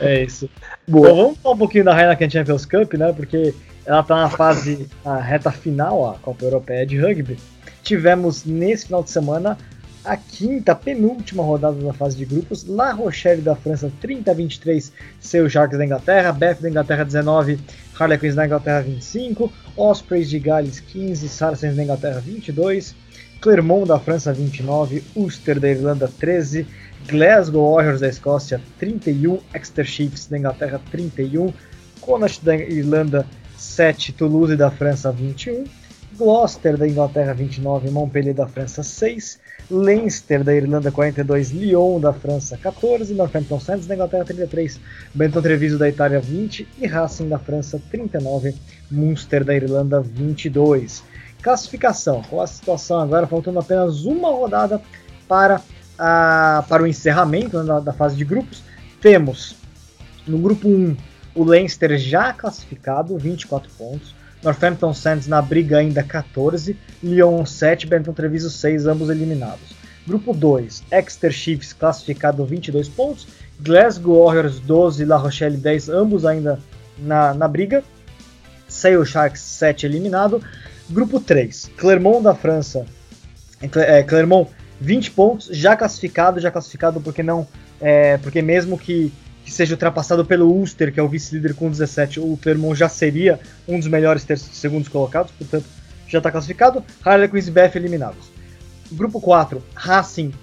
É isso. Boa. Bom, vamos falar um pouquinho da Heineken Champions Cup, né? Porque ela está na fase, a reta final, a Copa Europeia de Rugby. Tivemos nesse final de semana a quinta, penúltima rodada da fase de grupos. La Rochelle da França 30 a 23, seu Sharks da Inglaterra, Beth da Inglaterra 19, Harlequins da Inglaterra 25, Ospreys de Gales 15, Saracens da Inglaterra 22, Clermont da França 29, Ulster da Irlanda 13, Glasgow Warriors da Escócia 31, Exeter Chiefs da Inglaterra 31, Connacht da Irlanda 7, Toulouse da França 21, Gloucester da Inglaterra 29, Montpellier da França 6, Leinster da Irlanda 42, Lyon da França 14, Northampton Saints da Inglaterra 33, Benton Treviso da Itália 20 e Racing da França 39, Munster da Irlanda 22. Classificação, com a situação agora faltando apenas uma rodada para, para o encerramento né, da, da fase de grupos, temos no grupo 1 o Leinster já classificado, 24 pontos. Northampton Saints na briga ainda 14, Lyon 7, Benton Treviso 6, ambos eliminados. Grupo 2, Exeter Chiefs classificado 22 pontos, Glasgow Warriors 12, La Rochelle 10, ambos ainda na, na briga. Sale Sharks 7 eliminado. Grupo 3, Clermont da França, é, Clermont 20 pontos, já classificado, já classificado porque não, é, porque mesmo que que seja ultrapassado pelo Ulster, que é o vice-líder com 17, o Clermont já seria um dos melhores terços, segundos colocados, portanto já está classificado. Harlequins e BF eliminados. Grupo 4, Racing,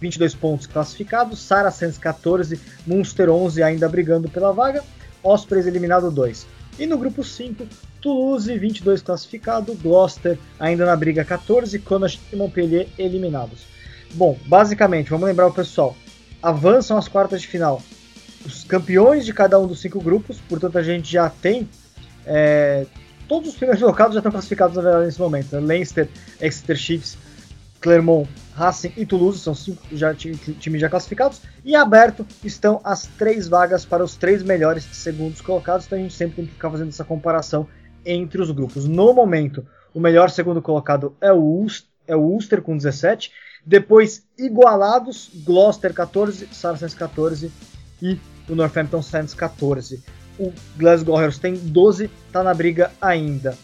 22 pontos classificados, Saracens 14, Munster 11 ainda brigando pela vaga, Ospreys eliminado 2. E no grupo 5, Toulouse 22 classificado, Gloucester ainda na briga 14, Connacht e Montpellier eliminados. Bom, basicamente, vamos lembrar o pessoal, avançam às quartas de final os campeões de cada um dos cinco grupos, portanto a gente já tem é, todos os primeiros colocados já estão classificados na verdade nesse momento. Né? Leinster, Exeter Chiefs, Clermont, Racing e Toulouse são cinco já, times já classificados e aberto estão as três vagas para os três melhores segundos colocados. Então a gente sempre tem que ficar fazendo essa comparação entre os grupos. No momento, o melhor segundo colocado é o Ulster, é o Ulster com 17. Depois, igualados, Gloucester 14, Saracens 14 e o Northampton Saints 14. O Glasgow Warriors tem 12, está na briga ainda.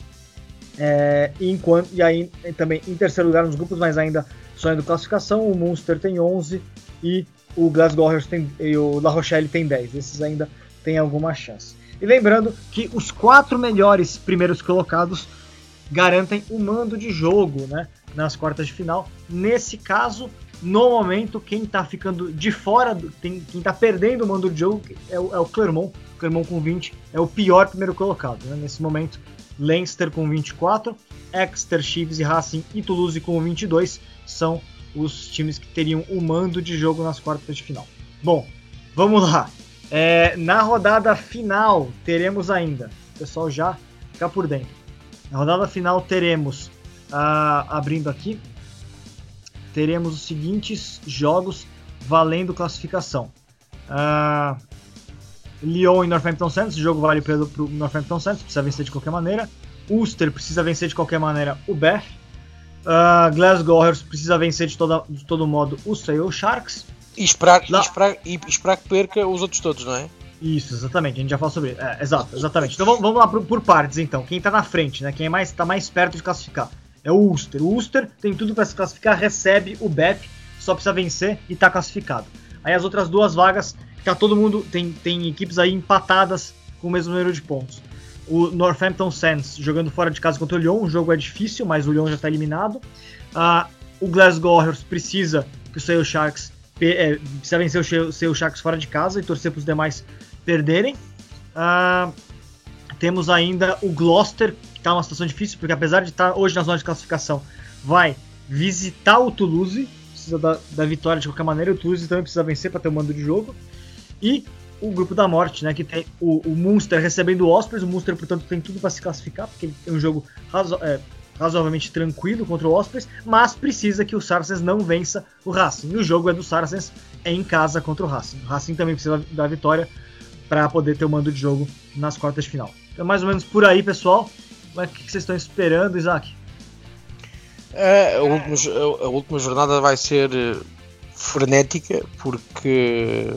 É, enquanto, e aí também em terceiro lugar nos grupos, mas ainda sonhando classificação, o Munster tem 11 e o Glasgow Warriors tem, e o La Rochelle tem 10. Esses ainda têm alguma chance. E lembrando que os quatro melhores primeiros colocados garantem o mando de jogo né, nas quartas de final. Nesse caso, no momento, quem tá ficando de fora, tem, quem tá perdendo o mando do jogo é o, é o Clermont. O Clermont com 20 é o pior primeiro colocado. Né? Nesse momento, Leinster com 24, Exeter, Chiefs e Racing e Toulouse com 22 são os times que teriam o mando de jogo nas quartas de final. Bom, vamos lá. É, na rodada final teremos ainda, o pessoal já fica por dentro. Na rodada final teremos, uh, abrindo aqui, teremos os seguintes jogos valendo classificação. Uh, Lyon e Northampton Saints, o jogo vale para o Northampton Saints, precisa vencer de qualquer maneira. Ulster precisa vencer de qualquer maneira o Beth. Uh, Glasgow Warriors precisa vencer de, toda, de todo modo o Sale Sharks. E esperar, e, esperar, e esperar que perca os outros todos, não é? Isso, exatamente, a gente já falou sobre isso. É, exato, exatamente. Então vamos, vamos lá por, por, partes então. Quem está na frente, né? Quem é mais, tá mais perto de classificar é o Ulster. O Ulster tem tudo para se classificar, recebe o BEP, só precisa vencer e está classificado. Aí as outras duas vagas, tá todo mundo, tem, tem equipes aí empatadas com o mesmo número de pontos. O Northampton Saints jogando fora de casa contra o Lyon, o jogo é difícil, mas o Lyon já está eliminado. Uh, o Glasgow Warriors precisa que o Sale Sharks é, precisa vencer o Sale Sharks fora de casa e torcer para os demais perderem. Uh, temos ainda o Gloucester, tá uma situação difícil, porque apesar de estar tá hoje na zona de classificação, vai visitar o Toulouse, precisa da, da vitória de qualquer maneira, o Toulouse também precisa vencer para ter o um mando de jogo. E o grupo da morte, né, que tem o, o Munster recebendo o Ospreys, o Munster, portanto, tem tudo para se classificar, porque ele tem um jogo razo é, razoavelmente tranquilo contra o Ospreys, mas precisa que o Saracens não vença o Racing. E o jogo é do Saracens, é em casa contra o Racing. O Racing também precisa da vitória para poder ter o mando de jogo nas quartas de final. Então, mais ou menos por aí, pessoal. Mas o que vocês estão esperando, Isaac? A, última, a última jornada vai ser eh, frenética porque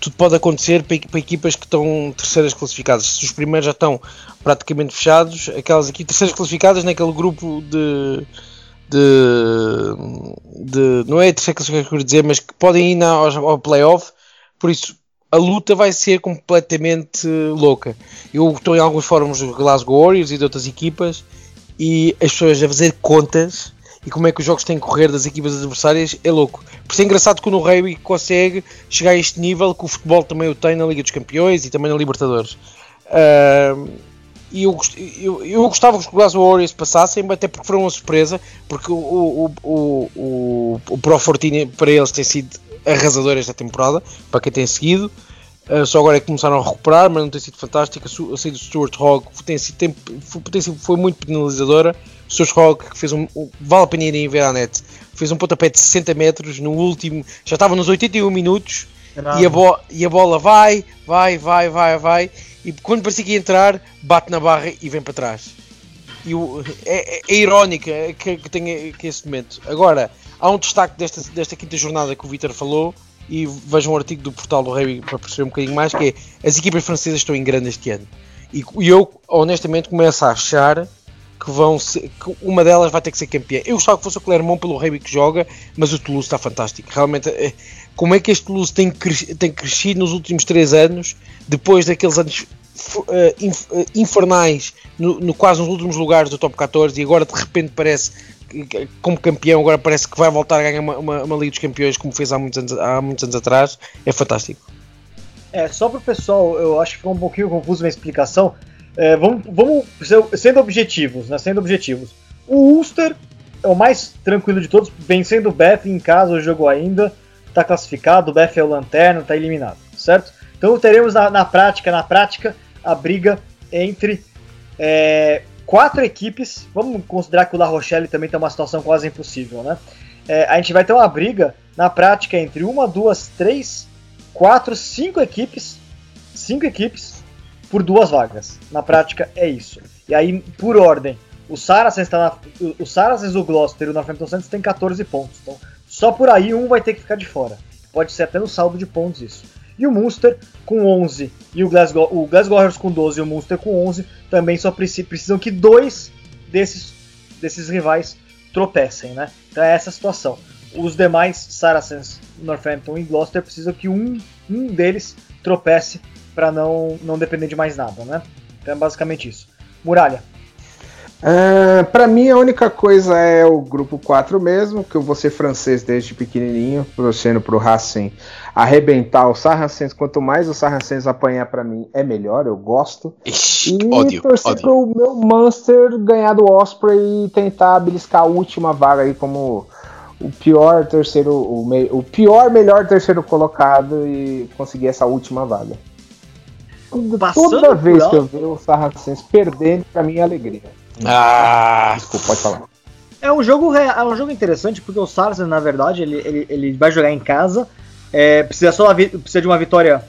tudo pode acontecer para, equipas que estão terceiras classificadas. Se os primeiros já estão praticamente fechados, aquelas aqui terceiras classificadas naquele grupo de. de, de não é terceira que eu quero dizer, mas que podem ir ao, ao playoff. Por isso, a luta vai ser completamente louca. Eu estou em alguns fóruns do Glasgow Warriors e de outras equipas e as pessoas a fazer contas e como é que os jogos têm que correr das equipas adversárias é louco. Por isso é engraçado que o Rugby consegue chegar a este nível que o futebol também o tem na Liga dos Campeões e também na Libertadores. Uh, e eu, eu, eu, gostava que os Glasgow Warriors passassem, até porque foram uma surpresa, porque o, o, o, o, o Pro Fortini para eles tem sido arrasador esta temporada, para quem tem seguido. Uh, só agora é que começaram a recuperar, mas não tem sido fantástica. A saída do Stuart Hogg tem sido, tem, foi, foi muito penalizadora. O Stuart Hogg que fez um, um, Vale a pena irem ver à net. Fez um pontapé de 60 metros no último. Já estava nos 81 minutos. E a, bo, e a bola vai, vai, vai, vai, vai. E quando parecia que ia entrar, bate na barra e vem para trás. E o, é, é, é irónico que, que tenha que esse momento. Agora, há um destaque desta, desta quinta jornada que o Vitor falou e vejam um artigo do portal do Rei para perceber um bocadinho mais, que é as equipas francesas estão em grande este ano. E, e eu, honestamente, começo a achar que, vão ser, que uma delas vai ter que ser campeã. Eu gostava que fosse o Clermont pelo Rei que joga, mas o Toulouse está fantástico. Realmente, é, como é que este Toulouse tem, crescido, tem crescido nos últimos 3 anos, depois daqueles anos uh, infernais, no, no, quase nos últimos lugares do top 14, e agora de repente parece como campeão, agora parece que vai voltar a ganhar uma, uma, uma Liga dos Campeões como fez há muitos anos, há muitos anos atrás. É fantástico. É, só para o pessoal, eu acho que ficou um pouquinho confuso minha explicação. É, vamos, vamos sendo objetivos, né? Sendo objetivos. O Ulster é o mais tranquilo de todos, vencendo o Beth em casa, o jogo ainda está classificado, o Beth é o lanterna, está eliminado, certo? Então teremos na, na, prática, na prática, a briga entre é, quatro equipes. Vamos considerar que o La Rochelle também tem uma situação quase impossível, né? É, a gente vai ter uma briga na prática entre uma, duas, três, quatro, cinco equipes, cinco equipes por duas vagas. Na prática é isso. E aí, por ordem, o Saracens está na, o Saracens, o Gloucester e o Northampton Saints tem 14 pontos. Então, só por aí um vai ter que ficar de fora. Pode ser até no saldo de pontos isso. E o Munster com 11 e o Glasgow, o Glasgow Warriors com 12 e o Munster com 11 também só precisam que dois desses, desses rivais tropecem, né? Então é essa a situação. Os demais, Saracens, Northampton e Gloucester, precisam que um, um deles tropece para não, não depender de mais nada, né? Então é basicamente isso. Muralha. Uh, para mim a única coisa é o grupo 4 mesmo, que eu vou ser francês desde pequenininho, torcendo pro Racing arrebentar o Saracens. Quanto mais o Saracens apanhar para mim, é melhor, eu gosto. Ixi, e ódio, torcer ódio. pro meu Munster ganhar do Osprey e tentar beliscar a última vaga aí como o pior terceiro, o, me, o pior melhor terceiro colocado e conseguir essa última vaga. Passando Toda vez que eu vejo o Saracens perdendo, para mim é alegria. Ah, desculpa, pode falar. É um jogo é um jogo interessante porque o Saracens, na verdade, ele, ele, ele vai jogar em casa, é, precisa só precisa de uma vitória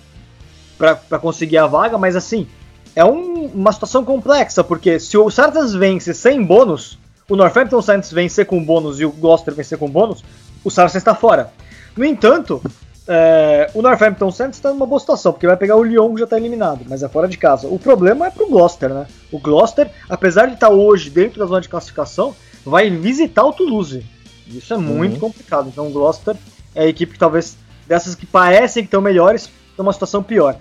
para conseguir a vaga, mas assim é um, uma situação complexa porque se o Saracens vence sem bônus, o Northampton Saints vencer com bônus e o Gloucester vencer com bônus, o Saracens está fora. No entanto, é, o Northampton Saints está numa boa situação, porque vai pegar o Lyon que já está eliminado, mas é fora de casa. O problema é pro Gloucester, né? O Gloucester, apesar de estar tá hoje dentro da zona de classificação, vai visitar o Toulouse. Isso é muito uhum. complicado. Então o Gloucester é a equipe que talvez dessas que parecem que estão melhores, estão numa situação pior.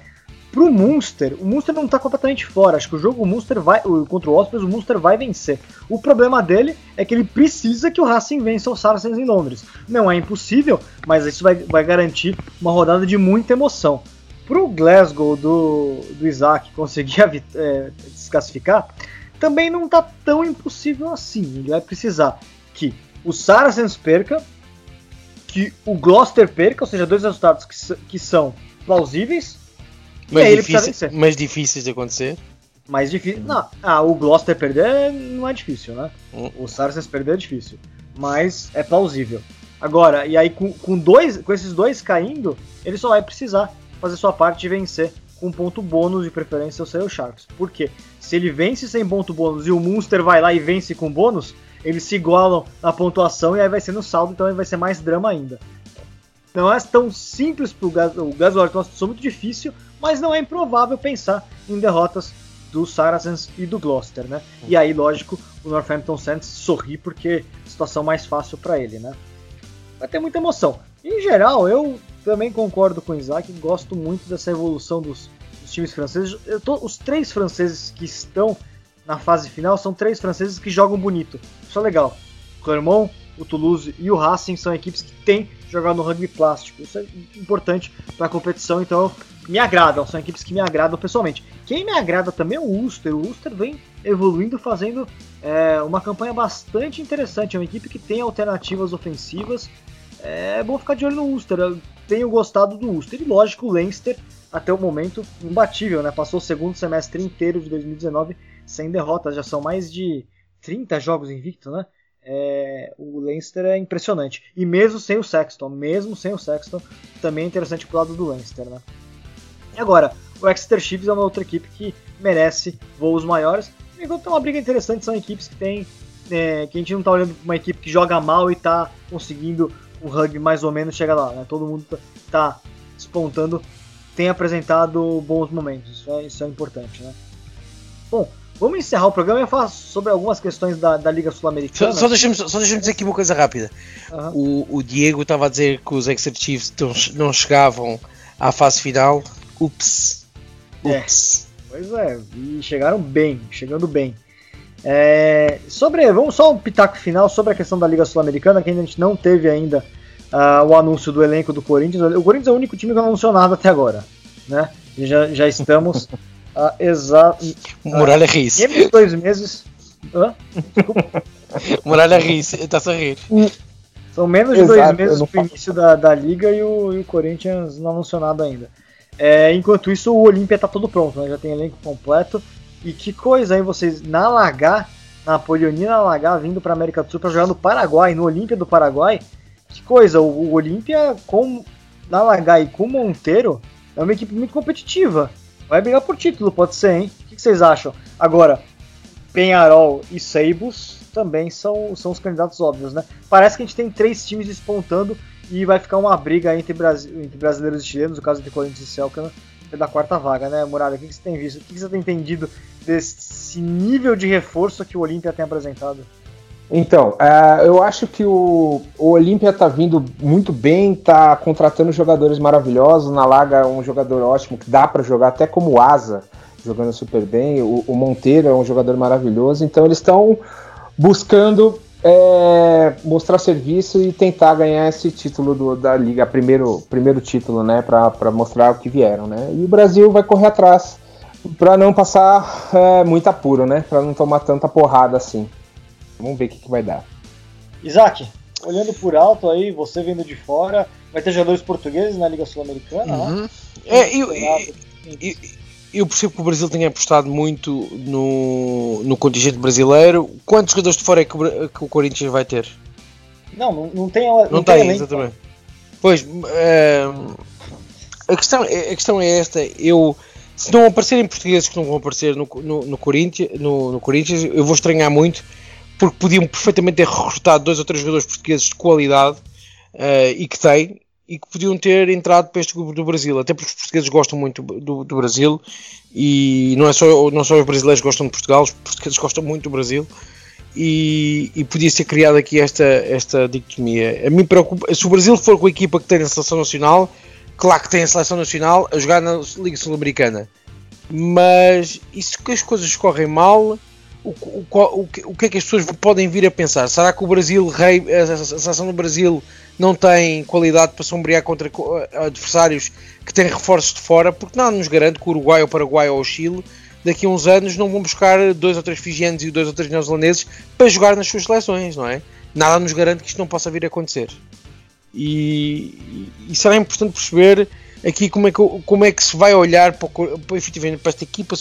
Pro Munster, o Munster não está completamente fora. Acho que o jogo o Munster vai, contra o Ospreys, o Munster vai vencer. O problema dele é que ele precisa que o Racing vença o Saracens em Londres. Não é impossível, mas isso vai, vai garantir uma rodada de muita emoção. Pro Glasgow do, do Isaac conseguir é, desclassificar, também não está tão impossível assim. Ele vai precisar que o Saracens perca, que o Gloucester perca, ou seja, dois resultados que, que são plausíveis mais, difícil, mais difíceis de acontecer? Mais difícil. Não, ah, o Gloucester perder não é difícil, né? Hum. O Saracens perder é difícil. Mas é plausível. Agora, e aí com, com, dois, com esses dois caindo, ele só vai precisar fazer sua parte e vencer com ponto bônus de preferência o Sale Sharks. Por quê? Se ele vence sem ponto bônus e o Munster vai lá e vence com bônus, eles se igualam na pontuação e aí vai ser no saldo, então vai ser mais drama ainda. Não é tão simples para o Gus Washington, é muito difícil, mas não é improvável pensar em derrotas do Saracens e do Gloucester, né? E aí, lógico, o Northampton Saints sorri porque situação mais fácil para ele, né? Vai ter muita emoção. Em geral, eu também concordo com o Isaac, gosto muito dessa evolução dos, dos times franceses. Tô, os três franceses que estão na fase final são três franceses que jogam bonito. Isso é legal. O Clermont, o Toulouse e o Racing são equipes que têm jogado no rugby plástico. Isso é importante para a competição, então me agradam, são equipes que me agradam pessoalmente. Quem me agrada também é o Ulster. O Ulster vem evoluindo, fazendo é, uma campanha bastante interessante. É uma equipe que tem alternativas ofensivas. É bom ficar de olho no Ulster. Eu tenho gostado do Ulster. E lógico, o Leinster, até o momento, imbatível, né? Passou o segundo semestre inteiro de 2019 sem derrotas. Já são mais de 30 jogos invictos, né? É, o Leinster é impressionante. E mesmo sem o Sexton, mesmo sem o Sexton, também é interessante pro lado do Leinster, né? E agora, o Exeter Chiefs é uma outra equipe que merece voos maiores. Enquanto é uma briga interessante, são equipes que tem. É, que a gente não está olhando para uma equipe que joga mal e está conseguindo o rugby mais ou menos chegar lá. Né? Todo mundo está despontando, tem apresentado bons momentos. Isso é, isso é importante. Né? Bom, Vamos encerrar o programa e falar sobre algumas questões da, da Liga Sul-Americana. Só, só deixa-me deixa dizer aqui uma coisa rápida. Uhum. O, o, Diego estava a dizer que os Exeter Chiefs não, chegavam à fase final. Ups. É. Ups. É, pois é, e chegaram bem, chegando bem. É, sobre, vamos só um pitaco final sobre a questão da Liga Sul-Americana, que a gente não teve ainda uh, o anúncio do elenco do Corinthians. O Corinthians é o único time que não anunciou nada até agora, né? E já, já estamos uh, exato. Muralha uh, Riz. Menos dois meses. Hã? Muralha Riz, tá rir. São menos de Exato, dois meses pro início da, da liga e o, e o Corinthians não anunciou nada ainda. É, enquanto isso, o Olímpia tá todo pronto, né? já tem elenco completo. E que coisa aí vocês na Lagar, na Polionina Lagar, vindo para América do Sul para jogar no Paraguai, no Olímpia do Paraguai. Que coisa, o, o Olímpia com na Lagar e com o Monteiro é uma equipe muito competitiva. Vai brigar por título, pode ser, hein? O que, que vocês acham? Agora, Penharol e Seibus também são, são os candidatos óbvios, né? Parece que a gente tem três times despontando e vai ficar uma briga entre, entre brasileiros e chilenos, no caso de Corinthians e Celta, da quarta vaga, né, Muralha? O que, você tem visto? O que, você tem entendido desse nível de reforço que o Olímpia tem apresentado? Então, uh, eu acho que o, o Olímpia está vindo muito bem, está contratando jogadores maravilhosos. Na Laga é um jogador ótimo, que dá para jogar até como asa, jogando super bem. O, o Monteiro é um jogador maravilhoso. Então, eles estão buscando é, mostrar serviço e tentar ganhar esse título do, da liga, primeiro, primeiro título, né, para mostrar o que vieram, né? E o Brasil vai correr atrás para não passar é, muito apuro, né? Para não tomar tanta porrada assim. Vamos ver o que, que vai dar. Isaac, olhando por alto aí, você vendo de fora, vai ter jogadores portugueses na Liga Sul-Americana? Uhum. É, eu, eu, eu, eu percebo que o Brasil tem apostado muito no, no contingente brasileiro. Quantos jogadores de fora é que o, que o Corinthians vai ter? Não, não, não tem. Não, não tem, tem exatamente. Pois, uh, a, questão, a questão é esta. Eu, se não aparecerem portugueses que não vão aparecer no, no, no, Corinthians, no, no Corinthians, eu vou estranhar muito, porque podiam perfeitamente ter recrutado dois ou três jogadores portugueses de qualidade uh, e que têm, e que podiam ter entrado para este grupo do Brasil, até porque os portugueses gostam muito do, do Brasil e não é só, não só os brasileiros gostam de Portugal, os portugueses gostam muito do Brasil e, e podia ser criada aqui esta, esta dicotomia. A mim preocupa, se o Brasil for com a equipa que tem a seleção nacional, claro que tem a seleção nacional a jogar na Liga Sul-Americana, mas isso que as coisas correm mal. O, o, o, que é que as pessoas podem vir a pensar? Será que o Brasil, a seleção do Brasil não tem qualidade para sombrear contra adversários que têm reforços de fora, porque nada nos garante que o Uruguai, o Paraguai ou o Chile daqui a uns anos não vão buscar dois ou três fijianos e dois ou três neozelandeses para jogar nas suas seleções, não é? Nada nos garante que isto não possa vir a acontecer. E, e será importante perceber aqui como é que, como é que se vai olhar para, efetivamente, para esta equipa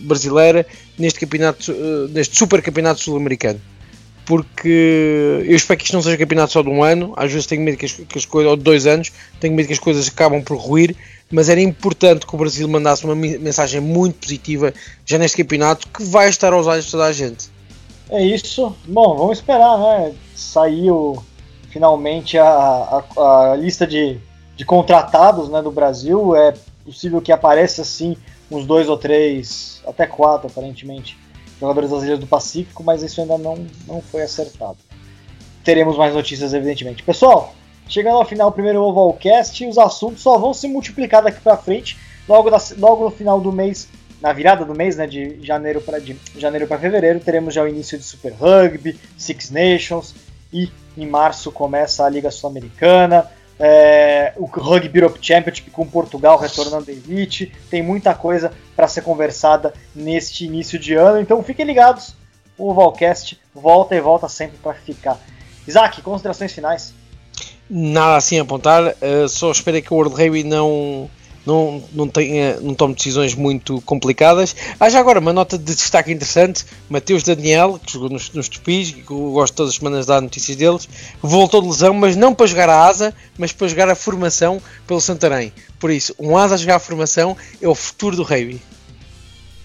brasileira neste campeonato, eh, neste super campeonato sul-americano porque eu espero que isto não seja campeonato só de um ano, às vezes tenho medo que as, que as coisas, ou de dois anos, tenho medo que as coisas acabam por ruir, mas era importante que o Brasil mandasse uma mensagem muito positiva já neste campeonato que vai estar aos olhos de toda a gente. É isso. Bom, vamos esperar, né? Saiu finalmente a, a, a lista de, de contratados né, do Brasil. É possível que apareça assim uns dois ou três, até quatro aparentemente, jogadores das Ilhas do Pacífico, mas isso ainda não, não foi acertado. Teremos mais notícias, evidentemente. Pessoal, chegando ao final do primeiro Ovalcast, os assuntos só vão se multiplicar daqui para frente. Logo, da, logo no final do mês na virada do mês, né, de janeiro para janeiro para fevereiro, teremos já o início de Super Rugby, Six Nations e em março começa a Liga Sul-Americana, é, o Rugby Europe Championship com Portugal retornando elite. Tem muita coisa para ser conversada neste início de ano, então fiquem ligados. O Valcast volta e volta sempre para ficar. Isaac, considerações finais? Nada assim a apontar, uh, só espero que o World Rugby não não, não, tenha, não tome decisões muito complicadas. Há já agora uma nota de destaque interessante: Mateus Daniel, que jogou nos, nos Tupis, que eu gosto todas as semanas de dar notícias deles, voltou de lesão, mas não para jogar a asa, mas para jogar a formação pelo Santarém. Por isso, um asa a jogar a formação é o futuro do rugby.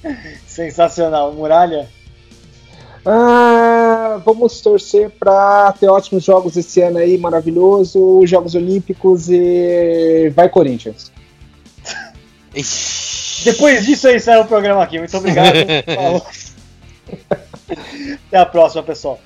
Sensacional, Muralha. Ah, vamos torcer para ter ótimos jogos esse ano aí, maravilhoso, Jogos Olímpicos e vai Corinthians. Depois disso, aí encerra o programa aqui. Muito obrigado. Até a próxima, pessoal.